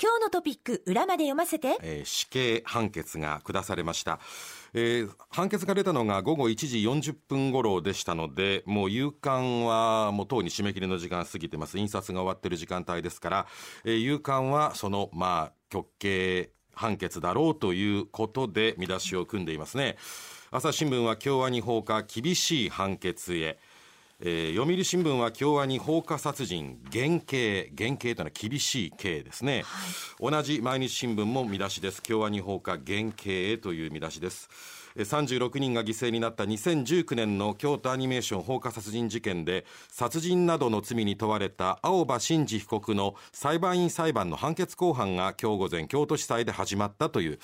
今日のトピック裏まで読ませて、えー、死刑判決が下されましたえー、判決が出たのが午後1時40分頃でしたので、もう夕刊はもうとうに締め切りの時間過ぎてます。印刷が終わってる時間帯ですから、えー、夕刊はその、まあ、極刑判決だろうということで見出しを組んでいますね。朝日新聞は共和に放火厳しい判決へ。えー、読売新聞は共和に放火殺人減刑減刑というのは厳しい刑ですね、はい、同じ毎日新聞も見出しです。共和に放火減刑へという見出しです36人が犠牲になった2019年の京都アニメーション放火殺人事件で殺人などの罪に問われた青葉真司被告の裁判員裁判の判決公判が今日午前京都地裁で始まったという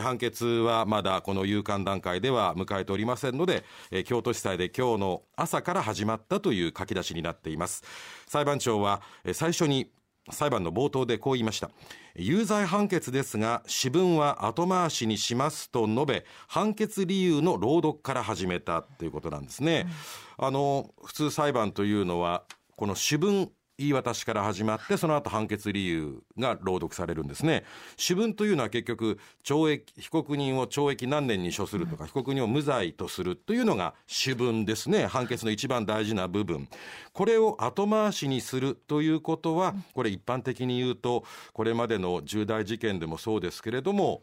判決はまだこの有刊段階では迎えておりませんので京都地裁で今日の朝から始まったという書き出しになっています。裁判長は最初に裁判の冒頭でこう言いました。有罪判決ですが私文は後回しにしますと述べ判決理由の朗読から始めたということなんですね、うん、あの普通裁判というのはこの主文言い渡しから始まって、その後判決理由が朗読されるんですね。主文というのは結局、懲役、被告人を懲役何年に処するとか、被告人を無罪とするというのが主文ですね。判決の一番大事な部分。これを後回しにするということは、これ一般的に言うと、これまでの重大事件でもそうですけれども、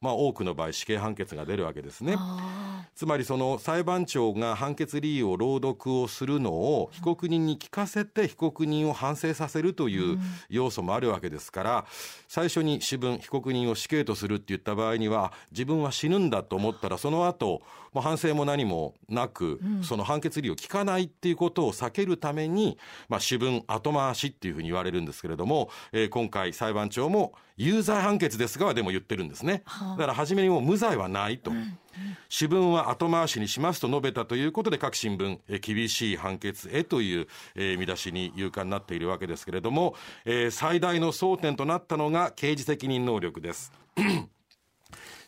まあ多くの場合死刑判決が出るわけですね。つまりその裁判長が判決理由を朗読をするのを被告人に聞かせて被告人を反省させるという要素もあるわけですから、最初に主文被告人を死刑とするって言った場合には自分は死ぬんだと思ったらその後もう反省も何もなく、その判決理由を聞かないっていうことを避けるために、まあ、主文後回しっていうふうに言われるんですけれども、えー、今回裁判長も有罪判決ですがでも言ってるんですね。だから初めにも無罪はないと。主文は後回しにしますと述べたということで各新聞、え厳しい判決へという、えー、見出しに勇敢になっているわけですけれども、えー、最大の争点となったのが刑事責任能力です。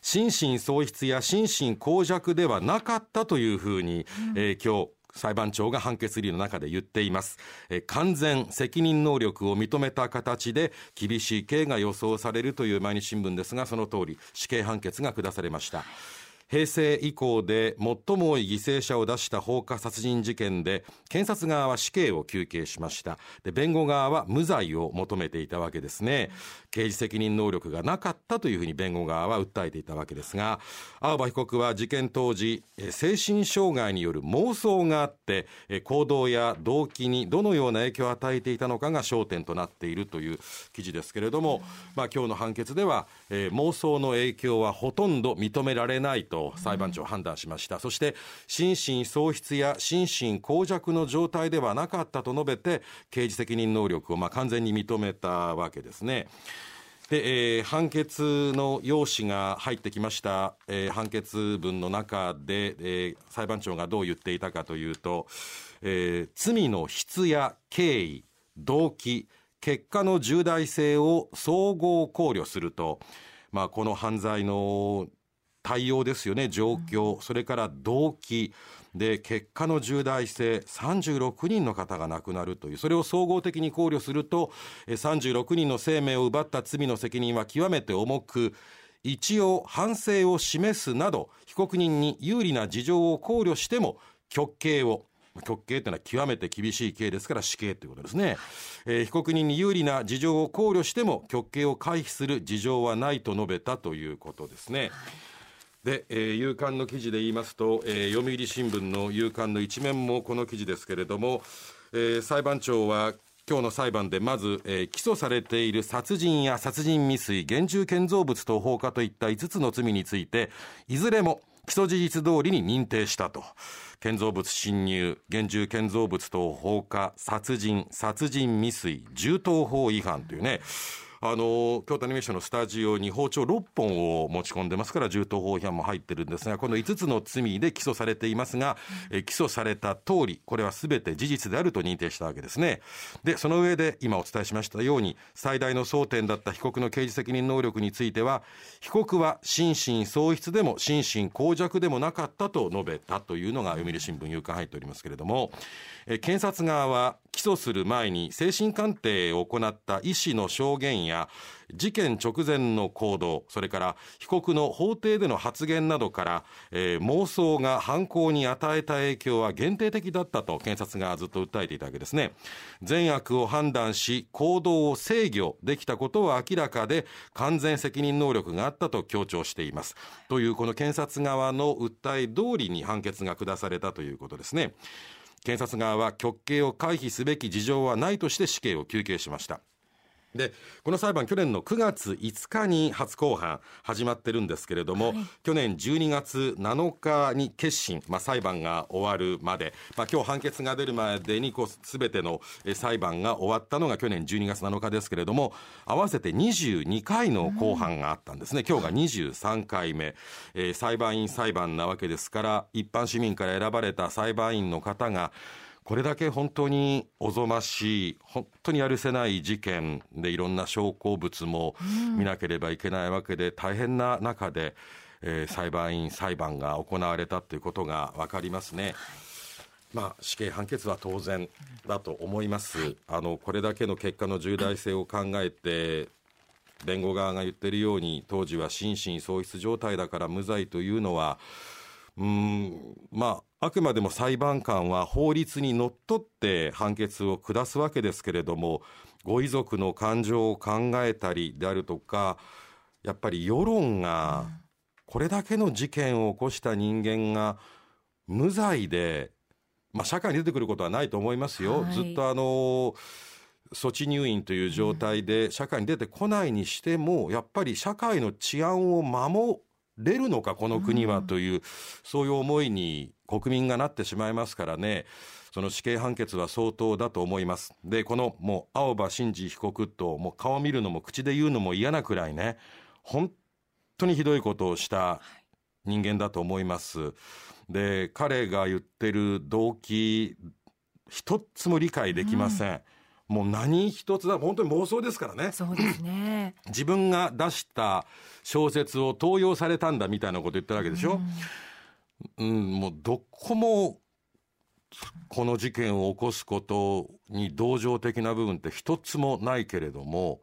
心神喪失や心神耗弱ではなかったというふうに、うん、えー、今日裁判長が判決理由の中で言っています、え完全責任能力を認めた形で厳しい刑が予想されるという毎日新聞ですがその通り死刑判決が下されました。平成以降で最も多い犠牲者を出した放火殺人事件で検察側は死刑を求刑しました。で弁護側は無罪を求めていたわけですね。刑事責任能力がなかったというふうに弁護側は訴えていたわけですが青葉被告は事件当時精神障害による妄想があって行動や動機にどのような影響を与えていたのかが焦点となっているという記事ですけれども、まあ、今日の判決では、えー、妄想の影響はほとんど認められないと裁判長判断しました、そして心神喪失や心神耗弱の状態ではなかったと述べて刑事責任能力をまあ完全に認めたわけですね。で、えー、判決の用紙が入ってきました、えー、判決文の中で、えー、裁判長がどう言っていたかというと、え、罪の質や経緯、動機、結果の重大性を総合考慮すると、まあ、この犯罪の対応ですよね、状況、それから動機、で、結果の重大性、36人の方が亡くなるという、それを総合的に考慮すると、36人の生命を奪った罪の責任は極めて重く、一応反省を示すなど、被告人に有利な事情を考慮しても、極刑を、極刑というのは極めて厳しい刑ですから死刑ということですね、えー、被告人に有利な事情を考慮しても極刑を回避する事情はないと述べたということですね。はいで、えー、夕刊の記事で言いますと、えー、読売新聞の夕刊の一面もこの記事ですけれども、えー、裁判長は今日の裁判でまず、えー、起訴されている殺人や殺人未遂、現住建造物等放火といった5つの罪について、いずれも起訴事実通りに認定したと。建造物侵入、現住建造物等放火、殺人、殺人未遂、銃刀法違反というね、あの京都アニメーションのスタジオに包丁6本を持ち込んでますから銃刀法違反も入ってるんですがこの5つの罪で起訴されていますが、うん、え起訴された通りこれは全て事実であると認定したわけですね。でその上で今お伝えしましたように最大の争点だった被告の刑事責任能力については被告は心神喪失でも心神耗弱でもなかったと述べたというのが読売新聞夕刊入っておりますけれども検察側は起訴する前に精神鑑定を行った医師の証言や事件直前の行動それから被告の法廷での発言などから、えー、妄想が犯行に与えた影響は限定的だったと検察がずっと訴えていたわけですね。善悪を判断し行動を制御できたことは明らかで完全責任能力があったと強調しています。というこの検察側の訴え通りに判決が下されたということですね。検察側は極刑を回避すべき事情はないとして死刑を求刑しました。でこの裁判去年の9月5日に初公判始まってるんですけれども、はい、去年12月7日に結審、まあ、裁判が終わるまで、まあ、今日判決が出るまでにこう全ての裁判が終わったのが去年12月7日ですけれども合わせて22回の公判があったんですね、うん、今日が23回目、えー、裁判員裁判なわけですから一般市民から選ばれた裁判員の方がこれだけ本当におぞましい本当にやるせない事件でいろんな証拠物も見なければいけないわけで、大変な中で、えー、裁判員裁判が行われたということが分かりますね。まあ、死刑判決は当然だと思います、あのこれだけの結果の重大性を考えて、弁護側が言っているように、当時は心神喪失状態だから無罪というのは、うんまあ、あくまでも裁判官は法律にのっとって判決を下すわけですけれどもご遺族の感情を考えたりであるとかやっぱり世論がこれだけの事件を起こした人間が無罪で、まあ、社会に出てくることはないと思いますよ。はい、ずっとあの措置入院という状態で社会に出てこないにしても、やっぱり社会の治安を守れるのかこの国はという、うん、そういう思いに国民がなってしまいますからね。その死刑判決は相当だと思います。でこのもう青葉真司被告ともう顔見るのも口で言うのも嫌なくらいね本当にひどいことをした人間だと思います。で彼が言ってる動機一つも理解できません、うんもう何一つだ本当に妄想ですからね。そうですね。自分が出した小説を盗用されたんだみたいなこと言ってるわけでしょ、うん、うん、もうどこもこの事件を起こすことに同情的な部分って一つもないけれども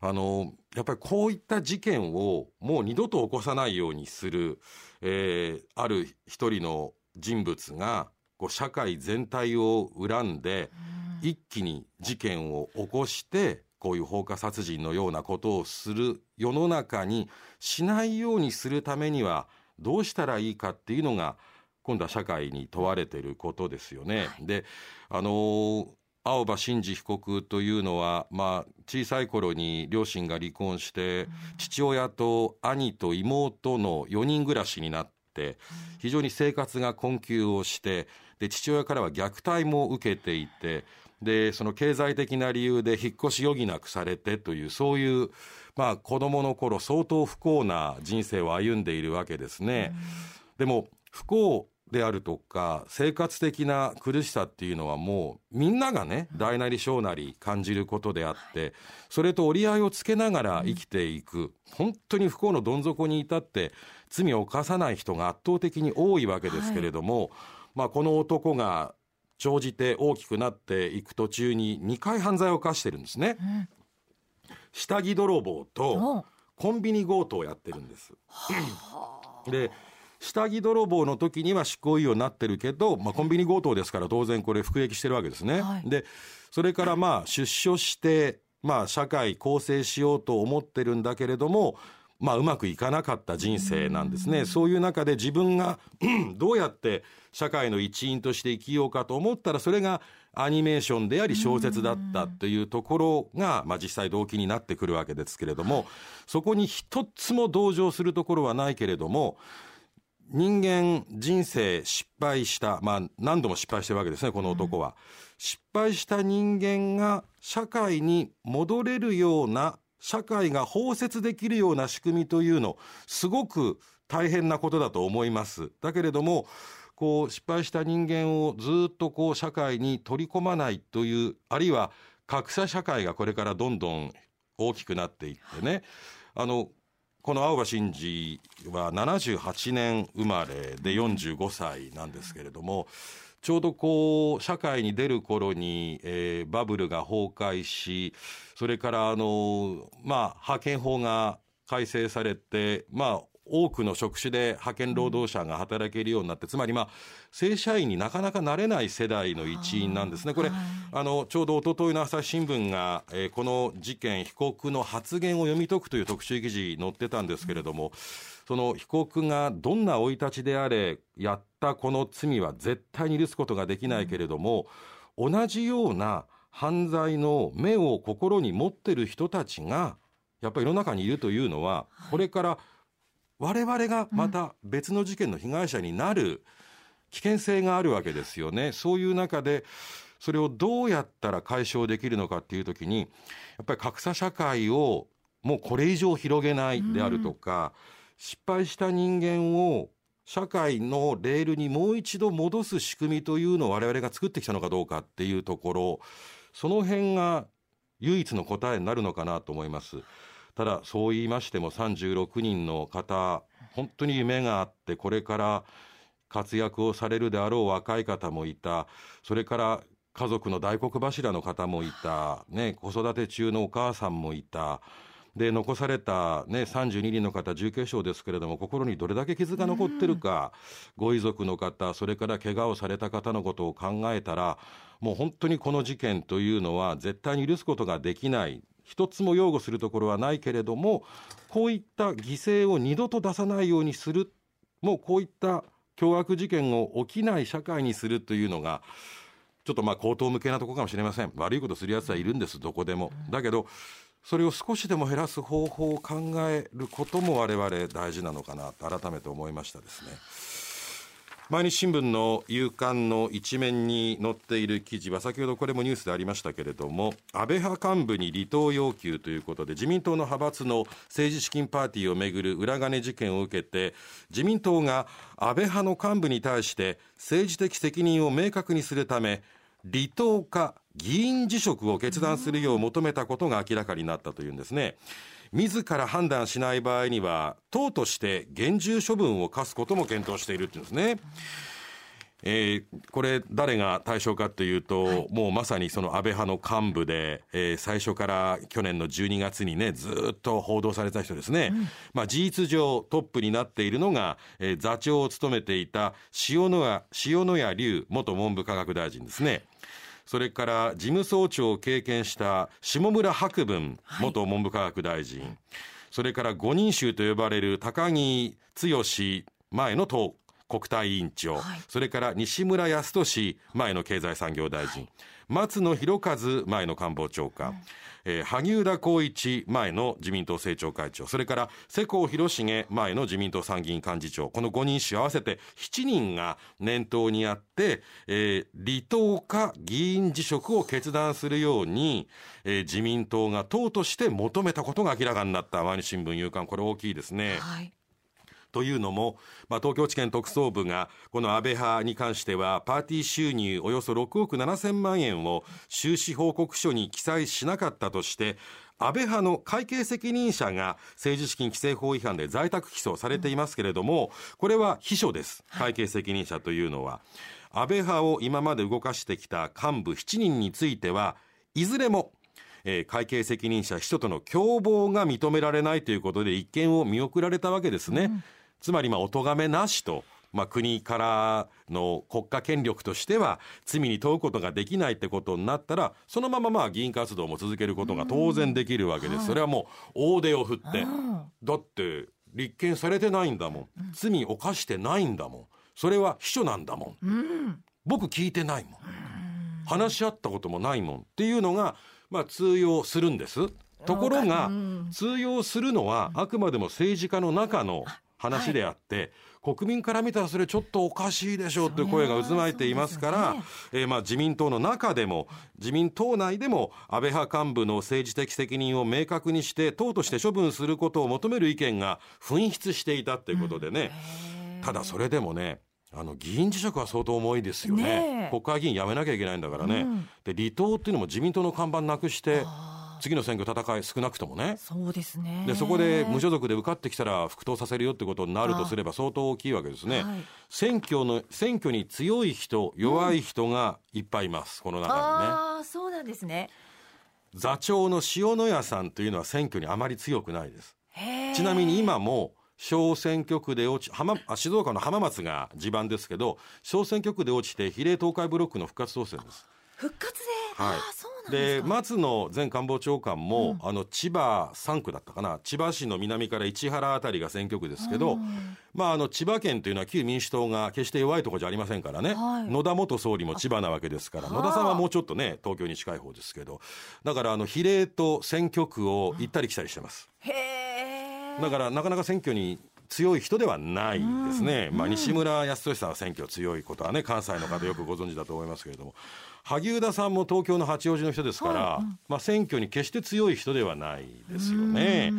あのやっぱりこういった事件をもう二度と起こさないようにする、えー、ある一人の人物がこう社会全体を恨んで、うん一気に事件を起こしてこういう放火殺人のようなことをする世の中にしないようにするためにはどうしたらいいかっていうのが今度は社会に問われていることですよね。はい、であの青葉真司被告というのは、まあ、小さい頃に両親が離婚して、父親と兄と妹の4人暮らしになって、非常に生活が困窮をしてで父親からは虐待も受けていてでその経済的な理由で引っ越し余儀なくされてというそういう、まあ、子供の頃相当不幸な人生を歩んでいるわけですね。でも不幸であるとか生活的な苦しさっていうのはもうみんながね大なり小なり感じることであってそれと折り合いをつけながら生きていく。本当に不幸のどん底に至って罪を犯さない人が圧倒的に多いわけですけれども、まあ、この男が長じて大きくなっていく途中に2回犯罪を犯してるんですね、うん、下着泥棒とコンビニ強盗をやってるんです、で下着泥棒の時には執行猶予になってるけど、まあ、コンビニ強盗ですから当然これ服役してるわけですね、はい、でそれからまあ出所してまあ社会構成しようと思ってるんだけれどもまあ、うまくいかなかった人生なんですね。そういう中で自分がどうやって社会の一員として生きようかと思ったら、それがアニメーションであり小説だったというところが、まあ、実際動機になってくるわけですけれども、そこに一つも同情するところはないけれども、人間人生失敗した、まあ何度も失敗してるわけですね、この男は。失敗した人間が社会に戻れるような社会が包摂できるような仕組みというのすごく大変なことだと思います。だけれどもこう失敗した人間をずっとこう社会に取り込まないというあるいは格差社会がこれからどんどん大きくなっていってねあのこの青葉真司は78年生まれで45歳なんですけれどもちょうどこう社会に出る頃に、えー、バブルが崩壊しそれからあのまあ派遣法が改正されてまあ多くの職種で派遣労働者が働けるようになって、つまりまあ、正社員になかなかなれない世代の一員なんですね。これ、あの、ちょうど一昨日の朝日新聞が、えー、この事件、被告の発言を読み解くという特集記事載ってたんですけれども、その被告がどんな生い立ちであれ、やったこの罪は絶対に許すことができないけれども、同じような犯罪の目を心に持ってる人たちが、やっぱり世の中にいるというのは、これから我々がまた別の事件の被害者になる危険性があるわけですよね。そういう中で、それをどうやったら解消できるのかっていう時に、やっぱり格差社会をもうこれ以上広げないであるとか、失敗した人間を社会のレールにもう一度戻す仕組みというのを我々が作ってきたのかどうかっていうところ、その辺が唯一の答えになるのかなと思います。ただそう言いましても36人の方本当に夢があってこれから活躍をされるであろう若い方もいたそれから家族の大黒柱の方もいた、ね、子育て中のお母さんもいた。で残された、ね、32人の方重軽傷ですけれども心にどれだけ傷が残ってるか、ご遺族の方それから怪我をされた方のことを考えたらもう本当にこの事件というのは絶対に許すことができない。一つも擁護するところはないけれどもこういった犠牲を二度と出さないようにする。もうこういった凶悪事件を起きない社会にするというのがちょっとまあ口頭向けなところかもしれません。悪いことするやつはいるんですどこでも。だけどそれを少しでも減らす方法を考えることも我々大事なのかなと改めて思いましたですね。毎日新聞の夕刊の一面に載っている記事は先ほどこれもニュースでありましたけれども安倍派幹部に離党要求ということで自民党の派閥の政治資金パーティーをめぐる裏金事件を受けて自民党が安倍派の幹部に対して政治的責任を明確にするため離党か議員辞職を決断するよう求めたことが明らかになったというんですね。自ら判断しない場合には党として厳重処分を課すことも検討しているっていうんですね。えー、これ誰が対象かというと、はい、もうまさにその安倍派の幹部で、えー、最初から去年の12月にねずっと報道された人ですね、うん、まあ、事実上トップになっているのが、えー、座長を務めていた塩谷塩谷隆元文部科学大臣ですね。それから事務総長を経験した下村博文元文部科学大臣、はい、それから五人衆と呼ばれる高木剛前の党国対委員長、はい、それから西村康稔前の経済産業大臣、はい、松野博一前の官房長官、うんえー、萩生田光一前の自民党政調会長、それから世耕弘成前の自民党参議院幹事長、この5人氏合わせて7人が念頭にあって、えー、離党か議員辞職を決断するように、えー、自民党が党として求めたことが明らかになった。毎日新聞夕刊、これ大きいですね。はいというのも、まあ、東京地検特捜部がこの安倍派に関してはパーティー収入およそ6億7千万円を収支報告書に記載しなかったとして安倍派の会計責任者が政治資金規正法違反で在宅起訴されていますけれども、これは秘書です。会計責任者というのは。安倍派を今まで動かしてきた幹部7人については、いずれもえー、会計責任者秘書との共謀が認められないということで一見を見送られたわけですね。うんつまりまあお咎めなしと。まあ、国からの国家権力としては罪に問うことができないってことになったらそのまままあ議員活動も続けることが当然できるわけです、それはもう大手を振ってだって立件されてないんだもん。罪犯してないんだもん。それは秘書なんだもん、僕聞いてないもん。話し合ったこともないもん。っていうのが、まあ、通用するんです。ところが通用するのはあくまでも政治家の中の話であって、はい、国民から見たらそれちょっとおかしいでしょうという声が渦巻いていますから、ね。えー、まあ自民党の中でも自民党内でも安倍派幹部の政治的責任を明確にして党として処分することを求める意見が噴出していたということでね、うん、ただそれでもねあの議員辞職は相当重いですよね、ね、国会議員辞めなきゃいけないんだからね、うん、で離党っていうのも自民党の看板なくして次の選挙戦い少なくともね。そうですね。で、そこで無所属で受かってきたら復党させるよってことになるとすれば相当大きいわけですね。はい選挙の、選挙に強い人、弱い人がいっぱいいます、この中にね。ああ、そうなんですね。座長の塩谷さんというのは選挙にあまり強くないです。ちなみに今も小選挙区で落ち浜あ静岡の浜松が地盤ですけど小選挙区で落ちて比例東海ブロックの復活当選です。復活で？はいああ、そうで。松野前官房長官も、あの千葉3区だったかな。千葉市の南から市原あたりが選挙区ですけど、まあ、あの千葉県というのは旧民主党が決して弱いところじゃありませんからね、はい。野田元総理も千葉なわけですからあ野田さんはもうちょっとね東京に近い方ですけど。だからあの比例と選挙区を行ったり来たりしてます。だからなかなか選挙に強い人ではないですね、まあ、西村康稔さんは選挙強いことはね関西の方よくご存知だと思いますけれども。萩生田さんも東京の八王子の人ですから、まあ、選挙に決して強い人ではないですよね。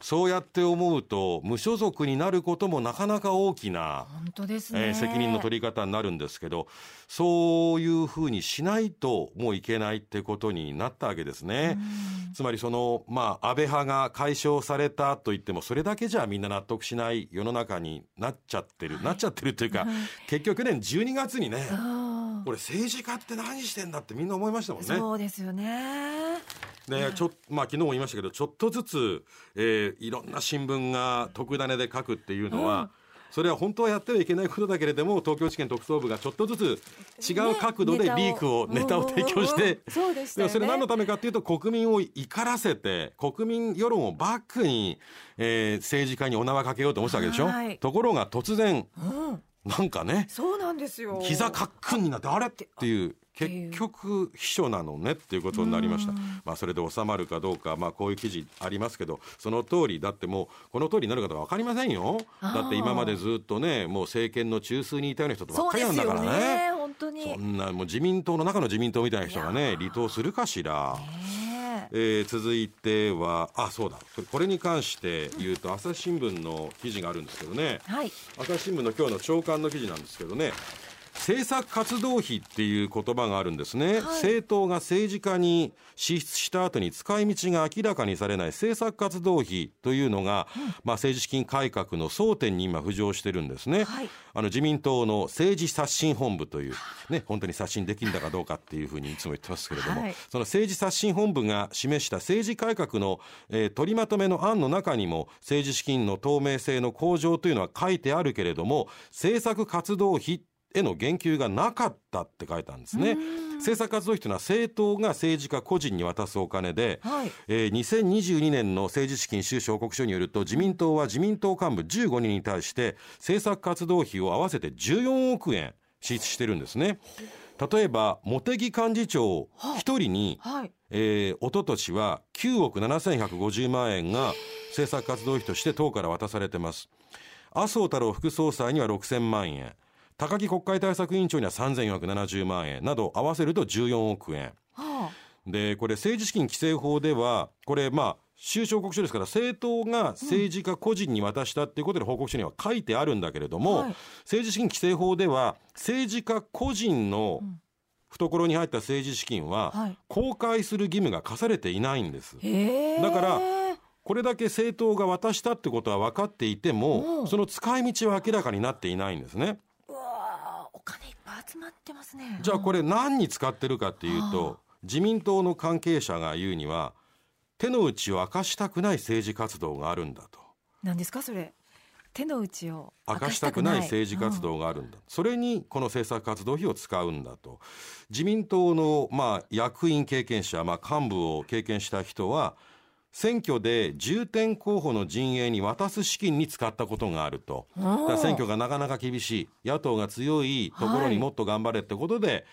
そうやって思うと無所属になることもなかなか大きな本当ですね。えー責任の取り方になるんですけどそういうふうにしないともういけないってことになったわけですね。つまりその、まあ、安倍派が解消されたといってもそれだけじゃみんな納得しない世の中になっちゃってる、なっちゃってるというか、結局ね12月にねあこれ政治家って何してんだってみんな思いましたもんあね。そうですよね。ね、ちょまあ昨日も言いましたけどちょっとずつ、えーいろんな新聞が特ダネで書くっていうのは、それは本当はやってはいけないことだけれども東京地検特捜部がちょっとずつ違う角度でリークを、ネタを提供して、うんうんうんそうでしたよね。もそれ何のためかっていうと国民を怒らせて国民世論をバックに、えー政治家にお縄かけようと思ってたわけでしょ、はい。ところが突然うん、なんかねそうなんですよ。膝カックンになってあれ？っていう結局秘書なのねっていうことになりました、まあ、それで収まるかどうか、まあ、こういう記事ありますけどその通りだってもうこの通りになるかどうか分かりませんよ。だって今までずっとねもう政権の中枢にいたような人とばっかりなんだからね。ね。本当に。そんなもう自民党の中の自民党みたいな人がね離党するかしら。ねえ。ー続いてはあそうだ。これこれに関して言うと朝日新聞の記事があるんですけどね。はい。朝日新聞の今日の朝刊の記事なんですけどね政策活動費っていう言葉があるんですね、政党が政治家に支出した後に使い道が明らかにされない政策活動費というのが、まあ、政治資金改革の争点に今浮上してるんですね、はい。あの自民党の政治刷新本部という、ね、本当に刷新できるんだかどうかっていうふうにいつも言ってますけれども、はい。その政治刷新本部が示した政治改革の、えー取りまとめの案の中にも政治資金の透明性の向上というのは書いてあるけれども政策活動費への言及がなかったって書いたんですね。政策活動費というのは政党が政治家個人に渡すお金で、はいえー2022年の政治資金収支報告書によると自民党は自民党幹部15人に対して政策活動費を合わせて14億円支出してるんですね。例えば茂木幹事長1人に、はい。えー、一昨年は9億7150万円が政策活動費として党から渡されてます麻生太郎副総裁には6000万円高木国会対策委員長には3470万円など合わせると14億円はでこれ政治資金規正法ではこれまあ収支報告書ですから政党が政治家個人に渡したっていうことで報告書には書いてあるんだけれども、はい政治資金規正法では政治家個人の懐に入った政治資金ははい公開する義務が課されていないんです。あ。へえ。だからこれだけ政党が渡したってことは分かっていても、うんその使い道は明らかになっていないんですね。金いっぱい集まってますね。じゃあこれ何に使ってるかっていうと、自民党の関係者が言うには、手の内を明かしたくない政治活動があるんだと。何ですかそれ？手の内を明かしたくない政治活うん動があるんだ、それにこの政策活動費を使うんだと自民党のまあ役員経験者、まあ、幹部を経験した人は選挙で重点候補の陣営に渡す資金に使ったことがあると。だから選挙がなかなか厳しい野党が強いところにもっと頑張れってことで、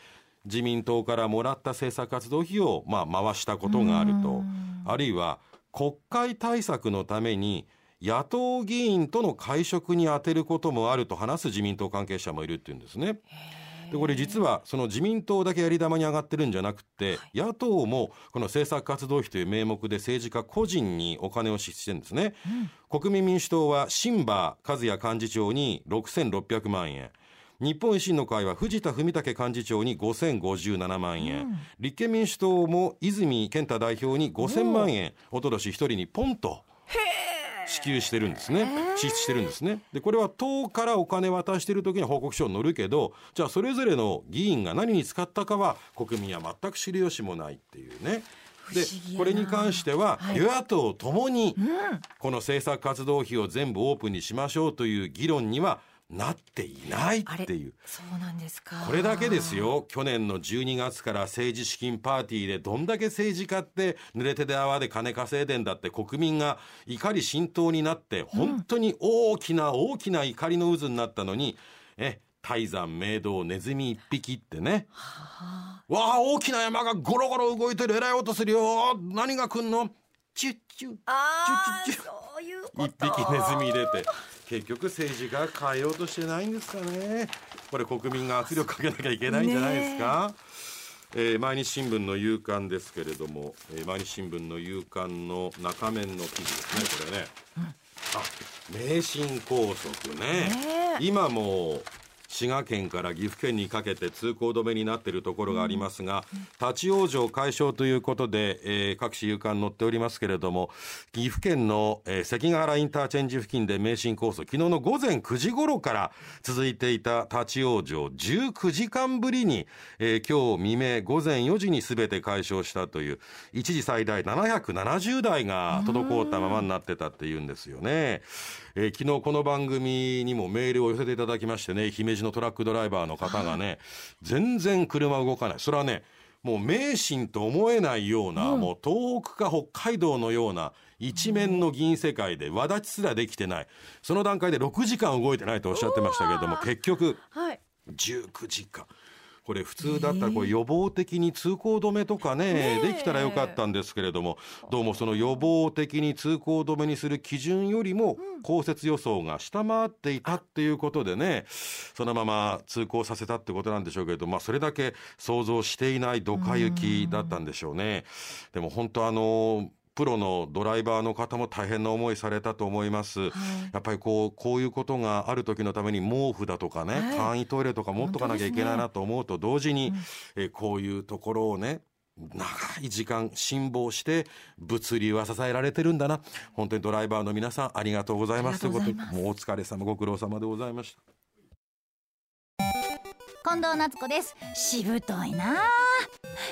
自民党からもらった政策活動費をまあ回したことがあると。あるいは国会対策のために野党議員との会食に充てることもあると話す自民党関係者もいるっていうんですね。でこれ実はその自民党だけやり玉に上がってるんじゃなくて、野党もこの政策活動費という名目で政治家個人にお金を支出してるんですね、国民民主党は新馬和也幹事長に6600万円。日本維新の会は藤田文武幹事長に5057万円、うん。立憲民主党も泉健太代表に5000万円。おととし一人にポンと支給してるんですね。支出してるんですね。でこれは党からお金渡してる時には報告書に載るけどじゃあそれぞれの議員が何に使ったかは国民は全く知る由もないっていうね。でこれに関してははい。与野党ともにうん。この政策活動費を全部オープンにしましょうという議論にはなっていないっていう。そうなんですか。これだけですよ。去年の12月から政治資金パーティーでどんだけ政治家って濡れ手で泡で金稼いでんだって国民が怒り浸透になって本当に大きな大きな怒りの渦になったのに、え泰山明堂ネズミ一匹ってね。はあ。わあ大きな山がゴロゴロ動いてる。えらい音するよ。何が来んの？チュッチュッ。チュッチュッチそういうこと。一匹ネズミ入れて結局政治家変えようとしてないんですかね。これ国民が圧力かけなきゃいけないんじゃないですか、え。ー毎日新聞の夕刊ですけれども、えー毎日新聞の夕刊の中面の記事ですねこれね、あ名神高速ね。ねえ。今も滋賀県から岐阜県にかけて通行止めになっているところがありますが、立ち往生解消ということで、えー各種夕刊載っておりますけれども岐阜県の、えー関ヶ原インターチェンジ付近で名神高速昨日の午前9時頃から続いていた立ち往生19時間ぶりに、えー今日未明午前4時に全て解消したという一時最大770台が滞ったままになってたっていうんですよね。えー昨日この番組にもメールを寄せていただきましてね姫路のトラックドライバーの方がね全然車動かない。それはねもう名神と思えないような、もう東北か北海道のような一面の銀世界で輪立ちすらできてない。その段階で6時間動いてないとおっしゃってましたけれども結局はい。19時間これ普通だったらこれ予防的に通行止めとかねできたらよかったんですけれどもどうもその予防的に通行止めにする基準よりも降雪予想が下回っていたっていうことでねそのまま通行させたってことなんでしょうけれどまあそれだけ想像していないドカ雪だったんでしょうね。でも本当あのプロのドライバーの方も大変な思いされたと思います。やっぱりこうこういうことがある時のために毛布だとかね、はい。簡易トイレとか持っとかなきゃいけないなと思うと同時に、えーこういうところをね長い時間辛抱して物流は支えられてるんだな。本当にドライバーの皆さんありがとうございます。ということでもうお疲れ様ご苦労様でございました。近藤夏子です。しぶといなあ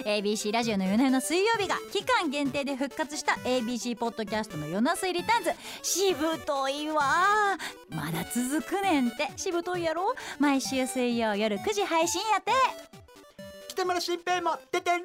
ABC ラジオの夜な夜な水曜日が期間限定で復活した ABC ポッドキャストの夜な水リターンズ。しぶといわまだ続くねんって。しぶといやろ？毎週水曜夜9時配信やって。北村新平も出てるん